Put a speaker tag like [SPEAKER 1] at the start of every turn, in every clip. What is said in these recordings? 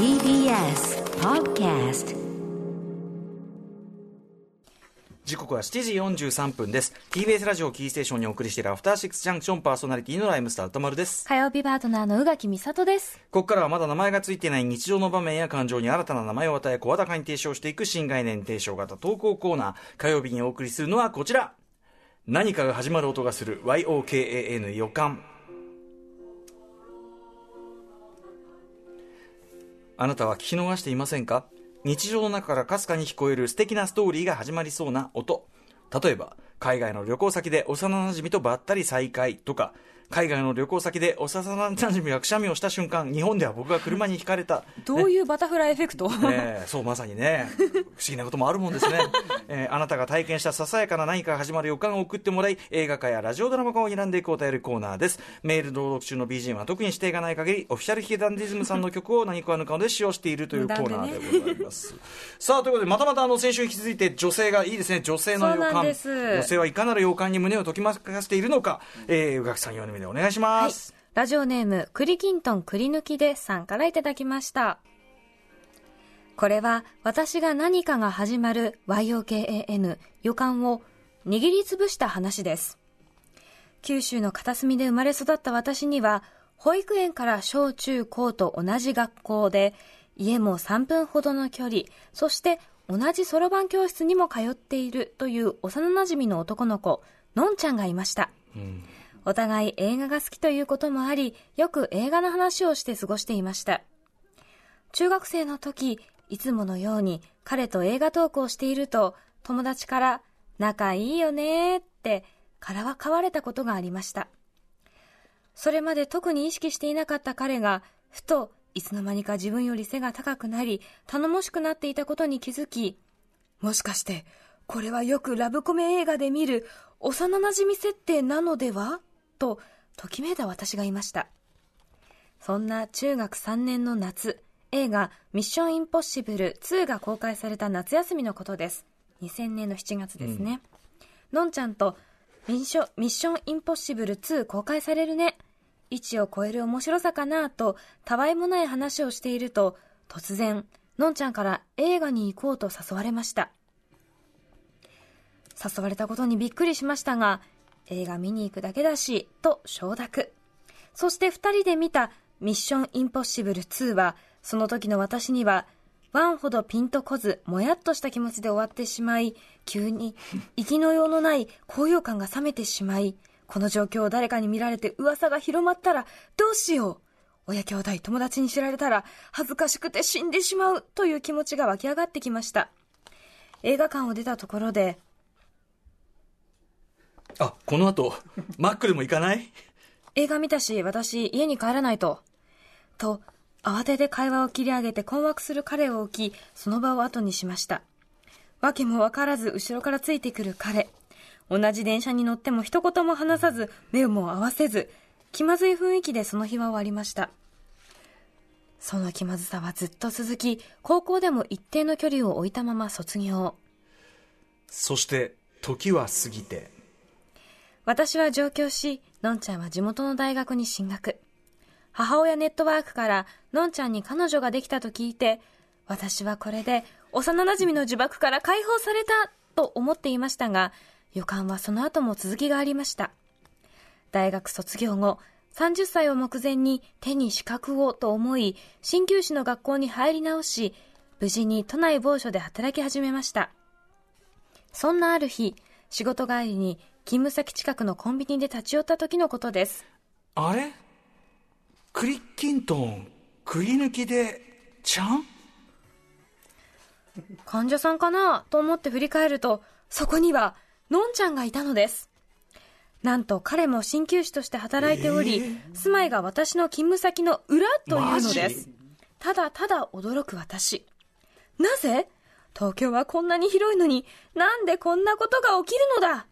[SPEAKER 1] TBS Podcast
[SPEAKER 2] 時刻は7時43分です。TBS ラジオキーステーションにお送りしているアフターシックスジャンクションパーソナリティのライムスター歌丸です
[SPEAKER 3] 火曜日パートナーの宇垣美里です。
[SPEAKER 2] ここからはまだ名前がついていない日常の場面や感情に新たな名前を与え声高に提唱していく新概念提唱型投稿コーナー。火曜日にお送りするのはこちら。何かが始まる音がする。YOKAN 予感あなたは聞き逃していませんか？日常の中からかすかに聞こえる素敵なストーリーが始まりそうな音。例えば、海外の旅行先で幼馴染とばったり再会とか、海外の旅行先で幼馴染がくしゃみをした瞬間、日本では僕が車にひかれた。
[SPEAKER 3] どういうバタフライエフェクト、
[SPEAKER 2] ええそう、まさにね、不思議なこともあるもんですね。えーあなたが体験したささやかな何かが始まる予感を送ってもらい、映画化やラジオドラマ化を選んでいくお便りコーナーです。メール登録中の BGM は特に指定がない限り、オフィシャルヒゲダンディズムさんの曲を何かの顔で使用しているというコーナーでございます。さあ、ということで、またまたあの、先週に引き続いて女性がいいですね、女性の予感。女性はいかなる予感に胸をときまかせているのか、えー、宇垣さん4人目でお願いします。
[SPEAKER 3] ラジオネーム、栗きんとん栗抜きでさんからいただきました。これは私が何かが始まる YOKAN 予感を握りつぶした話です。九州の片隅で生まれ育った私には、保育園から小中高と同じ学校で、家も3分ほどの距離、そして同じそろばん教室にも通っているという幼馴染の男の子、のんちゃんがいました。お互い映画が好きということもあり、よく映画の話をして過ごしていました。中学生の時、いつものように彼と映画トークをしていると、友達から、仲いいよねーって、からはかわれたことがありました。それまで特に意識していなかった彼が、ふと、いつの間にか自分より背が高くなり、頼もしくなっていたことに気づき、もしかして、これはよくラブコメ映画で見る幼馴染設定なのでは？と、ときめいた私がいました。そんな中学3年の夏、映画ミッションインポッシブル2が公開された夏休みのことです。2000年の7月ですね。のんちゃんとミッションミッションインポッシブル2公開されるね。1を超える面白さかなと、たわいもない話をしていると、突然、のんちゃんから映画に行こうと誘われました。誘われたことにびっくりしましたが、映画見に行くだけだし、と承諾。そして二人で見たミッションインポッシブル2は、その時の私には、ワンほどピンとこず、もやっとした気持ちで終わってしまい、急に、生きのようのない高揚感が冷めてしまい、この状況を誰かに見られて噂が広まったら、どうしよう親兄弟、友達に知られたら、恥ずかしくて死んでしまうという気持ちが湧き上がってきました。映画館を出たところで、
[SPEAKER 2] あ、この後、マックでも行かない？
[SPEAKER 3] 映画見たし、私、家に帰らないと。と、慌てて会話を切り上げて困惑する彼を置き、その場を後にしました。わけもわからず、後ろからついてくる彼。同じ電車に乗っても一言も話さず、目も合わせず、気まずい雰囲気でその日は終わりました。その気まずさはずっと続き、高校でも一定の距離を置いたまま卒業。
[SPEAKER 2] そして、時は過ぎて。
[SPEAKER 3] 私は上京し、のんちゃんは地元の大学に進学。母親ネットワークから、のんちゃんに彼女ができたと聞いて、私はこれで幼馴染の呪縛から解放されたと思っていましたが、予感はその後も続きがありました。大学卒業後、30歳を目前に手に資格をと思い、鍼灸師の学校に入り直し、無事に都内某所で働き始めました。そんなある日、仕事帰りに勤務先近くのコンビニで立ち寄った時のことです。
[SPEAKER 2] あれ？クリッキントン、くり抜きで、ちゃん？
[SPEAKER 3] 患者さんかなと思って振り返ると、そこには、のんちゃんがいたのです。なんと彼も鍼灸師として働いており、住まいが私の勤務先の裏というので
[SPEAKER 2] マ
[SPEAKER 3] す
[SPEAKER 2] ジ？
[SPEAKER 3] ただただ驚く私。なぜ？東京はこんなに広いのに、なんでこんなことが起きるのだ？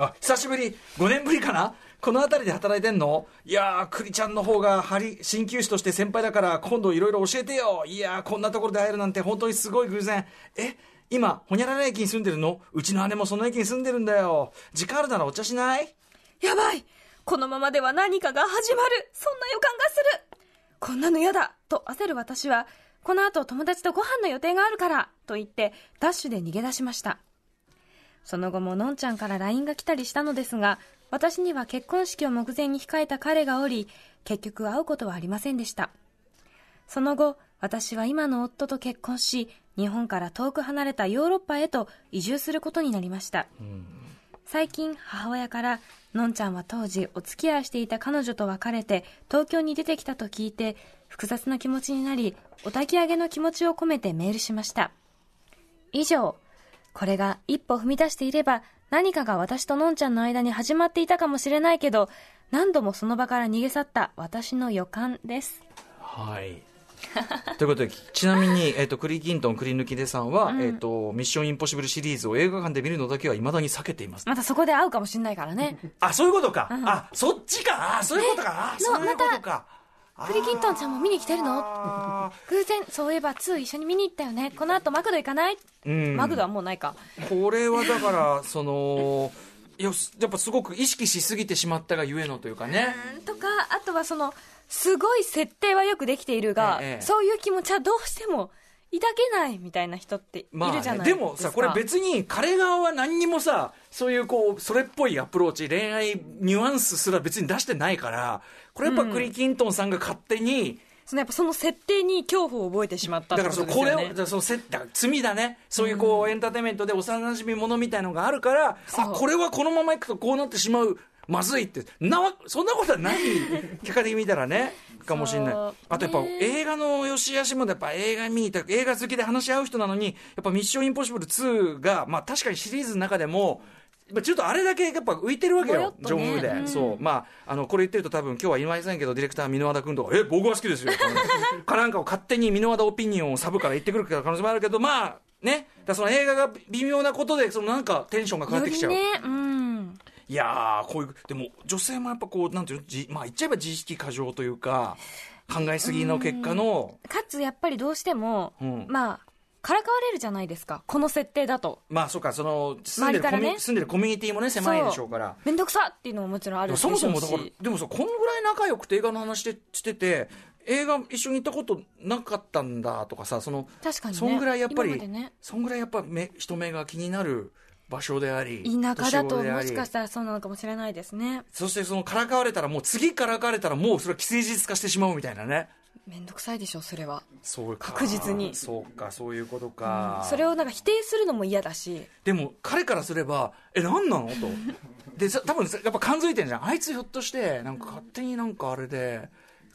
[SPEAKER 2] あ、久しぶり ?5 年ぶりかな？この辺りで働いてんの？いやー、クリちゃんの方が、はり、鍼灸師として先輩だから、今度いろいろ教えてよ。いやー、こんなところで会えるなんて本当にすごい偶然。え今、ほにゃらら駅に住んでるの？うちの姉もその駅に住んでるんだよ。時間あるならお茶しない？
[SPEAKER 3] やばい。このままでは何かが始まる。そんな予感がする。こんなの嫌だ。と焦る私は、この後友達とご飯の予定があるから。と言って、ダッシュで逃げ出しました。その後ものんちゃんから LINE が来たりしたのですが、私には結婚式を目前に控えた彼がおり、結局会うことはありませんでした。その後、私は今の夫と結婚し、日本から遠く離れたヨーロッパへと移住することになりました。最近、母親から、のんちゃんは当時お付き合いしていた彼女と別れて東京に出てきたと聞いて複雑な気持ちになりお焚き上げの気持ちを込めてメールしました以上これが一歩踏み出していれば何かが私とのんちゃんの間に始まっていたかもしれないけど何度もその場から逃げ去った私の予感です
[SPEAKER 2] はい。ということで、ちなみに、えっ、と、クリキントン、クリ抜きでさんは、えっ、と、ミッションインポッシブルシリーズを映画館で見るのだけは未だに避けています。
[SPEAKER 3] またそこで会うかもしれないからね
[SPEAKER 2] あ、そういうことか。あ、そっちか。あ、そういうことか。あ、そういうことか。
[SPEAKER 3] クリキントンちゃんも見に来てるの？
[SPEAKER 2] あ
[SPEAKER 3] 偶然そういえば2一緒に見に行ったよね。この後マクド行かない、
[SPEAKER 2] ん。
[SPEAKER 3] マクドはもうないか。
[SPEAKER 2] ーこれはだから、その、よしやっぱすごく意識しすぎてしまったがゆえのというかね。
[SPEAKER 3] うん。とかあとはそのすごい設定はよくできているが、
[SPEAKER 2] ええ。
[SPEAKER 3] そういう気持ちはどうしても抱けないみたいな人ってい
[SPEAKER 2] まあね
[SPEAKER 3] るじゃないですか、
[SPEAKER 2] でもさこれ別に彼側は何にもさそういうこうそれっぽいアプローチ恋愛ニュアンスすら別に出してないからこれやっぱクリ・キントンさんが勝手に、
[SPEAKER 3] そのやっぱその設定に恐怖を覚えてしまった
[SPEAKER 2] だからそのこれをそのせ罪だね。そういうこう、エンターテインメントで幼馴染ものみたいのがあるからあこれはこのままいくとこうなってしまうまずいって。なわそんなことはない。結果的に見たらね。かもしれない。あとやっぱ
[SPEAKER 3] ね。
[SPEAKER 2] 映画の良し悪しもやっぱ映画見に行った映画好きで話し合う人なのにやっぱ「ミッションインポッシブル2」がまあ確かにシリーズの中でもやっぱちょっとあれだけやっぱ浮いてるわけよ、
[SPEAKER 3] ね。
[SPEAKER 2] ジョン・ウーで、
[SPEAKER 3] うん。
[SPEAKER 2] そう。まああのこれ言ってると多分今日は言いませんけどディレクター箕輪田君とか「え僕は好きですよ」かなんかを勝手に箕輪田オピニオンをサブから言ってくる可能性もあるけどまあね。だその映画が微妙なことでそのなんかテンションが変わってきちゃう、
[SPEAKER 3] ね。うん
[SPEAKER 2] いやーこういうでも女性もやっぱこうなんていうのじまあ言っちゃえば自意識過剰というか考えすぎの結果の
[SPEAKER 3] かつやっぱりどうしても、
[SPEAKER 2] うん。
[SPEAKER 3] まあからかわれるじゃないですか。この設定だと。
[SPEAKER 2] まあそうかその住んでる
[SPEAKER 3] ね
[SPEAKER 2] 住んでるコミュニティもね狭いでしょうから
[SPEAKER 3] 面倒くさっていうのももちろんあ
[SPEAKER 2] で
[SPEAKER 3] るでし
[SPEAKER 2] そもそもだからでもさこのぐらい仲良くて映画の話してしてて映画一緒に行ったことなかったんだとかさその
[SPEAKER 3] 確かにね。
[SPEAKER 2] そんぐらいやっぱり、
[SPEAKER 3] ね。
[SPEAKER 2] そんぐらいやっぱ目人目が気になる場所であり
[SPEAKER 3] 田舎だともしかしたらそうなのかもしれないですね。
[SPEAKER 2] そしてそのからかわれたらもう次からかわれたらもうそれは既成事実化してしまうみたいなね。
[SPEAKER 3] 面倒くさいでしょそれは。
[SPEAKER 2] そうか。
[SPEAKER 3] 確実に。
[SPEAKER 2] そうかそういうことか、
[SPEAKER 3] それをなんか否定するのも嫌だし。
[SPEAKER 2] でも彼からすればえ何なの？と。でさ多分やっぱ感づいてんじゃん。あいつひょっとしてなんか勝手になんかあれで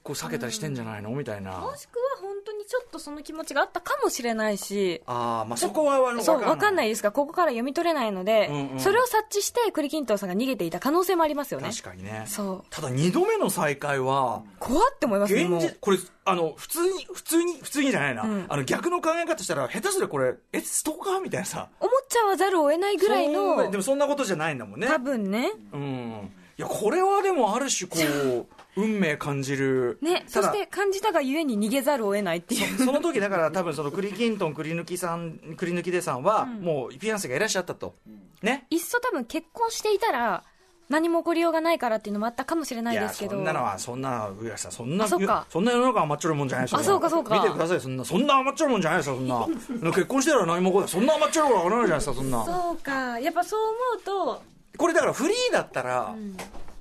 [SPEAKER 2] こう避けたりしてんじゃないの？みたいな。
[SPEAKER 3] もしくはにちょっとその気持ちがあったかもしれないし
[SPEAKER 2] ああまあそこはあの
[SPEAKER 3] そう分かん
[SPEAKER 2] い
[SPEAKER 3] ないですがここから読み取れないので、
[SPEAKER 2] うんうん。
[SPEAKER 3] それを察知して栗きんとんさんが逃げていた可能性もありますよね。
[SPEAKER 2] 確かにね。
[SPEAKER 3] そう。
[SPEAKER 2] ただ2度目の再会は
[SPEAKER 3] 怖って思いますね
[SPEAKER 2] 現実これあの普通に普通に普通にじゃないな、
[SPEAKER 3] うん。
[SPEAKER 2] あの逆の考え方したら下手すりゃこれえストーカーみたいなさ。
[SPEAKER 3] 思っちゃわざるを得ないぐらいの
[SPEAKER 2] でもそんなことじゃないんだもんね。
[SPEAKER 3] 多分ね。
[SPEAKER 2] うんいやこれはでもある種こう運命感じる。
[SPEAKER 3] ねそして感じたがゆえに逃げざるを得ないっていう。
[SPEAKER 2] その時だから多分そのクリキントンクリ抜きさんクリ抜きでさんはもうフィアンセがいらっしゃったと、ね。
[SPEAKER 3] いっそ多分結婚していたら何も起こりようがないからっていうのもあったかもしれないですけど。
[SPEAKER 2] そんなのはそんな上橋さんそんな
[SPEAKER 3] あそ
[SPEAKER 2] んな世の中甘っちょろいもんじゃないですよ
[SPEAKER 3] あそうかそうか。
[SPEAKER 2] 見てくださいそんなそんな甘っちょろいもんじゃないですよそんな。結婚してたら何も起こらない。そんな甘っちょろいことはならないじゃないですかそんな。
[SPEAKER 3] そうか。やっぱそう思うと
[SPEAKER 2] これだからフリーだったら、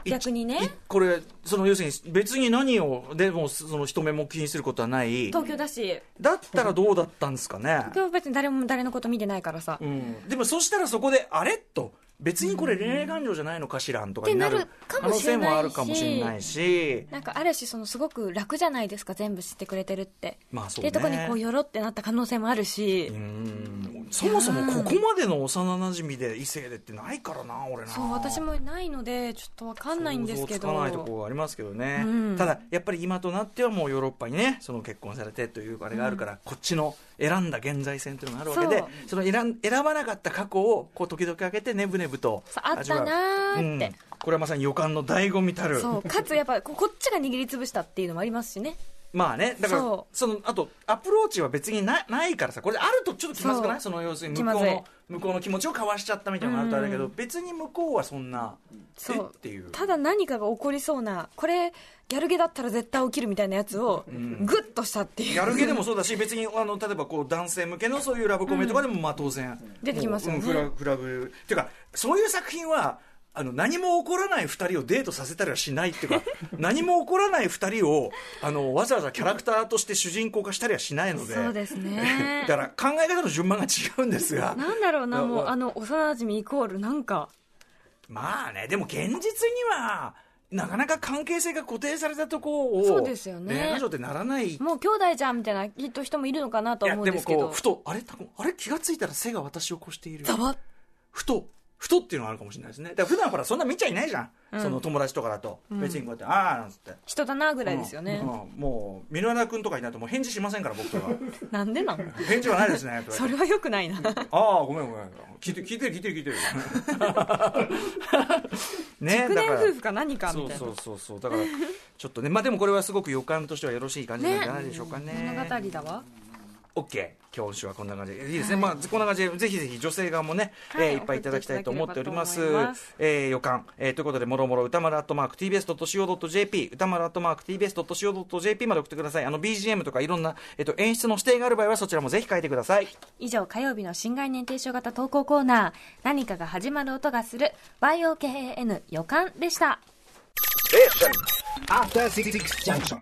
[SPEAKER 2] い
[SPEAKER 3] 逆にね。
[SPEAKER 2] いこれその要するに別に何をでもその人目も気にすることはない。
[SPEAKER 3] 東京だし。
[SPEAKER 2] だったらどうだったんですかね、
[SPEAKER 3] 今日別に誰も誰のこと見てないからさ、
[SPEAKER 2] うん、でもそしたらそこであれ？と別にこれ恋愛感情じゃないのかしらんとかになる可能性もあるかもしれないし。
[SPEAKER 3] なんかある種そのすごく楽じゃないですか全部知ってくれてるって、
[SPEAKER 2] まあそうね。
[SPEAKER 3] っていうところにこうよろってなった可能性もあるし、
[SPEAKER 2] うん。そもそもここまでの幼なじみで異性でってないからな俺な。
[SPEAKER 3] そう私もないのでちょっとわかんないんですけど。
[SPEAKER 2] ないところがありますけどね、
[SPEAKER 3] うん。
[SPEAKER 2] ただやっぱり今となってはもうヨーロッパにねその結婚されてというあれがあるから、こっちの選んだ現在線というのがあるわけで
[SPEAKER 3] そ
[SPEAKER 2] の選ん選ばなかった過去をこう時々開けてねぶねぶと
[SPEAKER 3] そうあったなーって。
[SPEAKER 2] うん。これはまさに予感の醍醐味たる。
[SPEAKER 3] そう。かつやっぱここっちが握りつぶしたっていうのもありますしね
[SPEAKER 2] まあね、だから、
[SPEAKER 3] そ
[SPEAKER 2] その、あと、アプローチは別になないからさ、これあるとちょっと気まずくない？その、要するに向こうの、向こうの気持ちを交わしちゃったみたいなのがあるとあれだけど、別に向こうはそんな、え
[SPEAKER 3] そう。
[SPEAKER 2] っていう。
[SPEAKER 3] ただ何かが起こりそうなこれギャルゲだったら絶対起きるみたいなやつをグッとしたっていう、
[SPEAKER 2] ギャルゲでもそうだし、別にあの例えばこう男性向けのそういうラブコメとかでも、まあ当然、
[SPEAKER 3] 出てきますよね。
[SPEAKER 2] フラフラグ。っていうか、そういう作品は、あの何も起こらない2人をデートさせたりはしないっていうか 何も起こらない2人をあのわざわざキャラクターとして主人公化したりはしないので。
[SPEAKER 3] そうですね。
[SPEAKER 2] だから考え方の順番が違うんですが。
[SPEAKER 3] なんだろうなもう
[SPEAKER 2] わ
[SPEAKER 3] あの幼馴染イコールなんか。
[SPEAKER 2] まあねでも現実にはなかなか関係性が固定されたところを
[SPEAKER 3] そうですよね。
[SPEAKER 2] 恋愛上ってならない。
[SPEAKER 3] もう兄弟じゃんみたいなきっと人もいるのかなと思うんですけど。
[SPEAKER 2] こうふとあれ多分あれ気がついたら背が私を越している。
[SPEAKER 3] ざわ
[SPEAKER 2] ふとふとっていうのがあるかもしれないですね。だから普段ほらそんな見ちゃいないじゃん、その友達とかだと、別にこうやってああなんつって。
[SPEAKER 3] 人だなぐらいですよね。
[SPEAKER 2] うん、うん。もう箕輪田君とかになるともう返事しませんから僕とか
[SPEAKER 3] なんでなの
[SPEAKER 2] 返事はないですねとか言って
[SPEAKER 3] それはよくないな。
[SPEAKER 2] ああごめんごめん。聞いて聞いてる聞いてる聞いてる。ね
[SPEAKER 3] 熟年
[SPEAKER 2] だから。
[SPEAKER 3] 夫婦か何かみたいな。
[SPEAKER 2] そうそうそうそう。だからちょっとね。まあでもこれはすごく予感としてはよろしい感じなんじゃないでしょうかね。
[SPEAKER 3] 物語だわ
[SPEAKER 2] OK 今週はこんな感じ。でいいですね、まあこんな感じでぜひぜひ女性側もね、
[SPEAKER 3] はい。
[SPEAKER 2] えーいっぱいいただきたいと思っており
[SPEAKER 3] ます。
[SPEAKER 2] えー予感、えーということでもろもろ歌丸アットマーク TBS.CO.JP 歌丸アットマーク TBS.CO.JP まで送ってください。あの BGM とかいろんな、えっと演出の指定がある場合はそちらもぜひ書いてください。
[SPEAKER 3] 以上火曜日の新概念提唱型投稿コーナー。何かが始まる音がする。YOKAN 予感でした。
[SPEAKER 1] After Six Junction.